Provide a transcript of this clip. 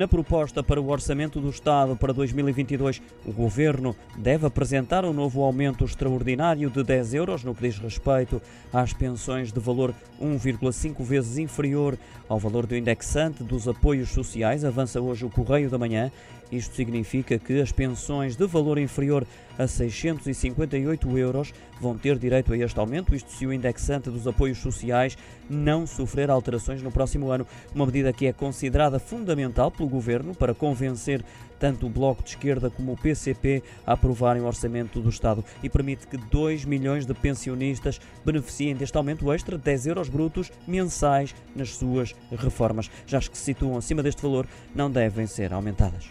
Na proposta para o Orçamento do Estado para 2022, o Governo deve apresentar um novo aumento extraordinário de 10 euros no que diz respeito às pensões de valor 1,5 vezes inferior ao valor do indexante dos apoios sociais, avança hoje o Correio da Manhã. Isto significa que as pensões de valor inferior a 658 euros vão ter direito a este aumento, isto se o indexante dos apoios sociais não sofrer alterações no próximo ano. Uma medida que é considerada fundamental pelo Governo para convencer tanto o Bloco de Esquerda como o PCP a aprovarem o orçamento do Estado e permite que 2 milhões de pensionistas beneficiem deste aumento extra de 10 euros brutos mensais nas suas reformas. Já as que se situam acima deste valor não devem ser aumentadas.